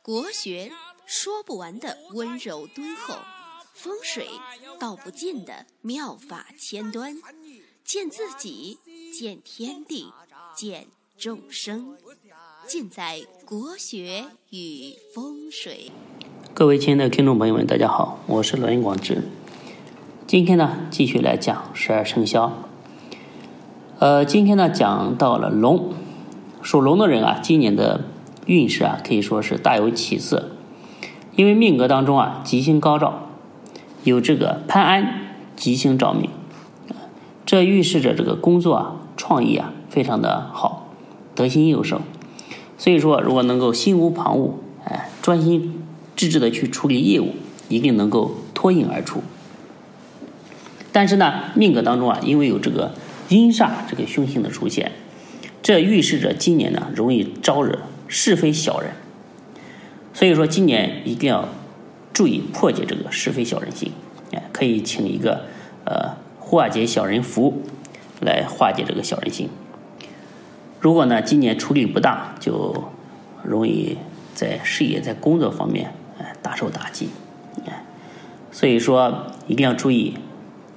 国学说不完的温柔敦厚，风水道不尽的妙法千端，见自己，见天地，见众生，尽在国学与风水。各位亲爱的听众朋友们，大家好，我是罗云广志。今天呢，继续来讲十二生肖。呃，今天呢，讲到了龙，属龙的人啊，今年的运势啊，可以说是大有起色。因为命格当中啊，吉星高照，有这个潘安吉星照命，这预示着这个工作啊、创意啊非常的好，得心应手。所以说，如果能够心无旁骛，哎，专心致志的去处理业务，一定能够脱颖而出。但是呢，命格当中啊，因为有这个阴煞这个凶星的出现，这预示着今年呢容易招惹是非小人。所以说，今年一定要注意破解这个是非小人心，哎，可以请一个呃化解小人符来化解这个小人心。如果呢今年处理不当，就容易在事业、在工作方面哎大受打击，哎，所以说一定要注意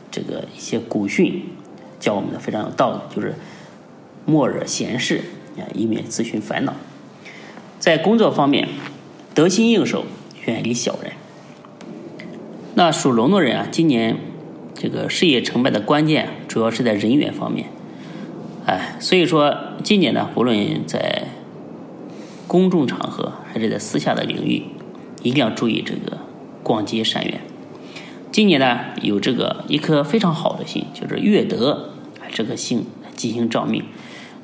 这个一些古训教我们的非常有道理，就是莫惹闲事，哎，以免自寻烦恼。在工作方面。得心应手，远离小人。那属龙的人啊，今年这个事业成败的关键主要是在人缘方面。哎，所以说今年呢，不论在公众场合还是在私下的领域，一定要注意这个广结善缘。今年呢，有这个一颗非常好的星，就是月德这颗星进行照命，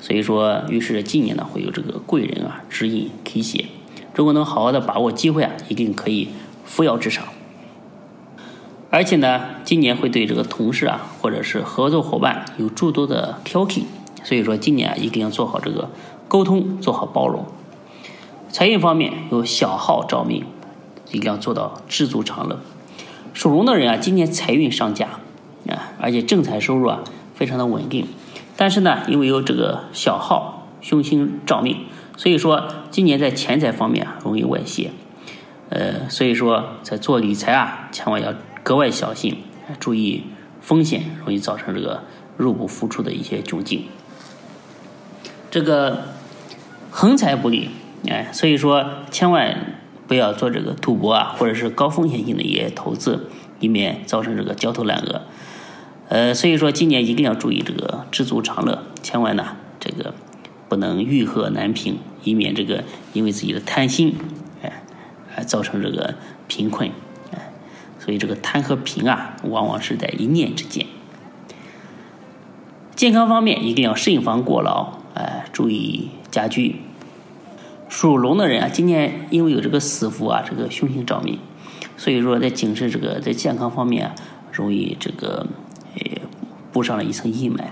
所以说预示着今年呢会有这个贵人啊指引提携。如果能好好的把握机会啊，一定可以扶摇直上。而且呢，今年会对这个同事啊，或者是合作伙伴有诸多的挑剔，所以说今年啊，一定要做好这个沟通，做好包容。财运方面有小号照命，一定要做到知足常乐。属龙的人啊，今年财运上佳啊，而且正财收入啊非常的稳定。但是呢，因为有这个小号凶星照命。所以说，今年在钱财方面啊，容易外泄，呃，所以说在做理财啊，千万要格外小心，注意风险，容易造成这个入不敷出的一些窘境。这个横财不利，哎，所以说千万不要做这个赌博啊，或者是高风险性的一些投资，以免造成这个焦头烂额。呃，所以说今年一定要注意这个知足常乐，千万呢这个。不能欲壑难平，以免这个因为自己的贪心，哎，而造成这个贫困，哎，所以这个贪和贫啊，往往是在一念之间。健康方面一定要慎防过劳，哎，注意家居。属龙的人啊，今年因为有这个死符啊，这个凶星照命，所以说在警示这个在健康方面啊，容易这个布上了一层阴霾，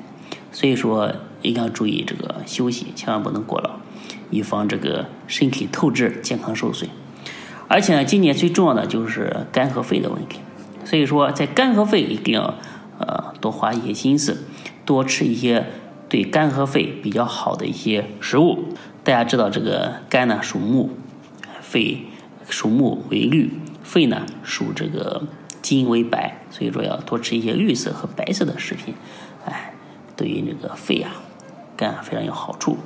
所以说。一定要注意这个休息，千万不能过劳，以防这个身体透支、健康受损。而且呢，今年最重要的就是肝和肺的问题，所以说在肝和肺一定要呃多花一些心思，多吃一些对肝和肺比较好的一些食物。大家知道这个肝呢属木，肺属木为绿，肺呢属这个金为白，所以说要多吃一些绿色和白色的食品，哎，对于这个肺啊。肝啊非常有好处，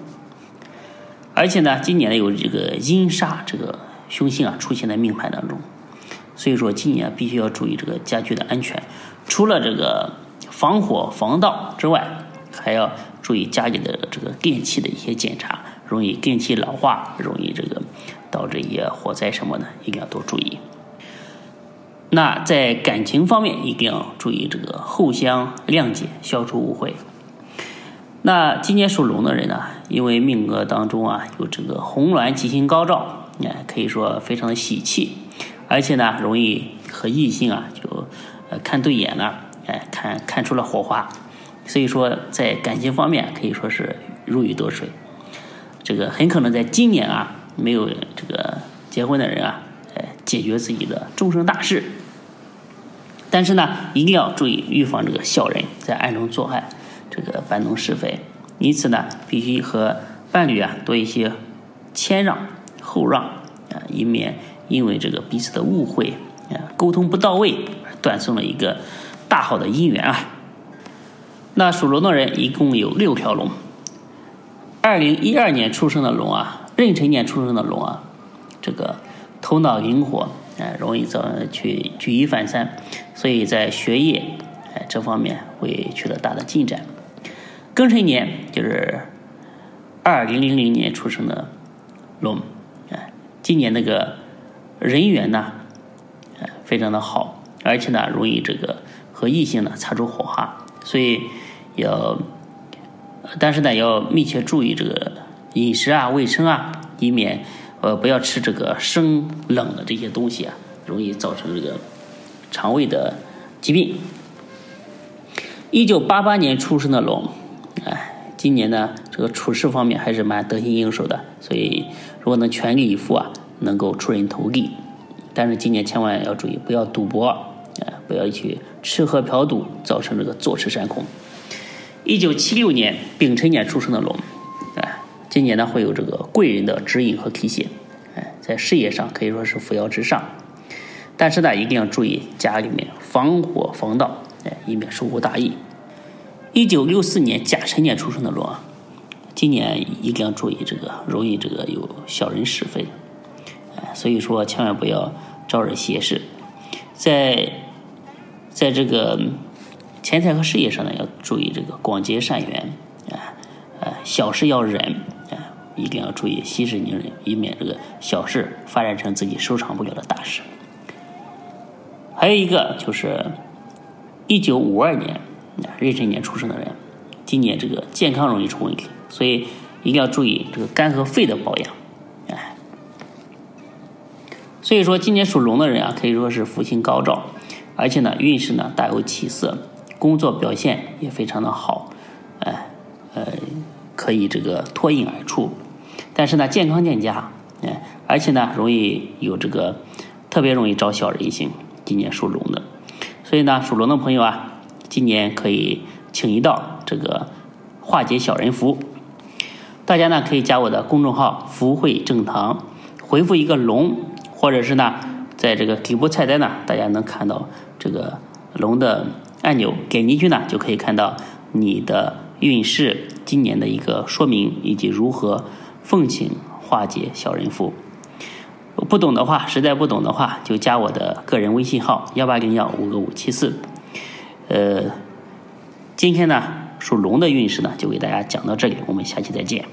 而且呢，今年呢有这个阴煞这个凶星啊出现在命盘当中，所以说今年必须要注意这个家居的安全，除了这个防火防盗之外，还要注意家里的这个电器的一些检查，容易电器老化，容易这个导致一些火灾什么的，一定要多注意。那在感情方面，一定要注意这个互相谅解，消除误会。那今年属龙的人呢，因为命格当中啊有这个红鸾吉星高照，哎，可以说非常的喜气，而且呢容易和异性啊就呃看对眼了，哎，看看出了火花，所以说在感情方面可以说是如鱼得水。这个很可能在今年啊没有这个结婚的人啊，哎，解决自己的终生大事。但是呢，一定要注意预防这个小人在暗中作害。这个搬弄是非，因此呢，必须和伴侣啊多一些谦让，后让啊，以免因为这个彼此的误会啊，沟通不到位，断送了一个大好的姻缘啊。那属龙的人一共有六条龙。二零一二年出生的龙啊，壬辰年出生的龙啊，这个头脑灵活，哎，容易早去举一反三，所以在学业哎这方面会取得大的进展。庚辰年就是二零零零年出生的龙，哎，今年那个人缘呢，哎，非常的好，而且呢，容易这个和异性呢擦出火花，所以要，但是呢，要密切注意这个饮食啊、卫生啊，以免呃不要吃这个生冷的这些东西啊，容易造成这个肠胃的疾病。一九八八年出生的龙。哎，今年呢，这个处事方面还是蛮得心应手的，所以如果能全力以赴啊，能够出人头地。但是今年千万要注意，不要赌博，哎，不要去吃喝嫖赌，造成这个坐吃山空。一九七六年丙辰年出生的龙，今年呢会有这个贵人的指引和提携，哎，在事业上可以说是扶摇直上。但是呢，一定要注意家里面防火防盗，哎，以免疏忽大意。一九六四年甲辰年出生的龙啊，今年一定要注意这个，容易这个有小人是非，哎，所以说千万不要招惹邪事，在在这个钱财和事业上呢，要注意这个广结善缘，啊，呃，小事要忍，一定要注意息事宁人，以免这个小事发展成自己收场不了的大事。还有一个就是一九五二年。壬辰年出生的人，今年这个健康容易出问题，所以一定要注意这个肝和肺的保养。哎，所以说今年属龙的人啊，可以说是福星高照，而且呢运势呢大有起色，工作表现也非常的好，哎呃可以这个脱颖而出。但是呢健康欠佳，哎而且呢容易有这个特别容易招小人心。今年属龙的，所以呢属龙的朋友啊。今年可以请一道这个化解小人符，大家呢可以加我的公众号“福慧正堂”，回复一个“龙”，或者是呢在这个底部菜单呢，大家能看到这个龙的按钮，点进去呢就可以看到你的运势今年的一个说明，以及如何奉请化解小人福。不懂的话，实在不懂的话，就加我的个人微信号：幺八零幺五个五七四。呃，今天呢，属龙的运势呢，就给大家讲到这里，我们下期再见。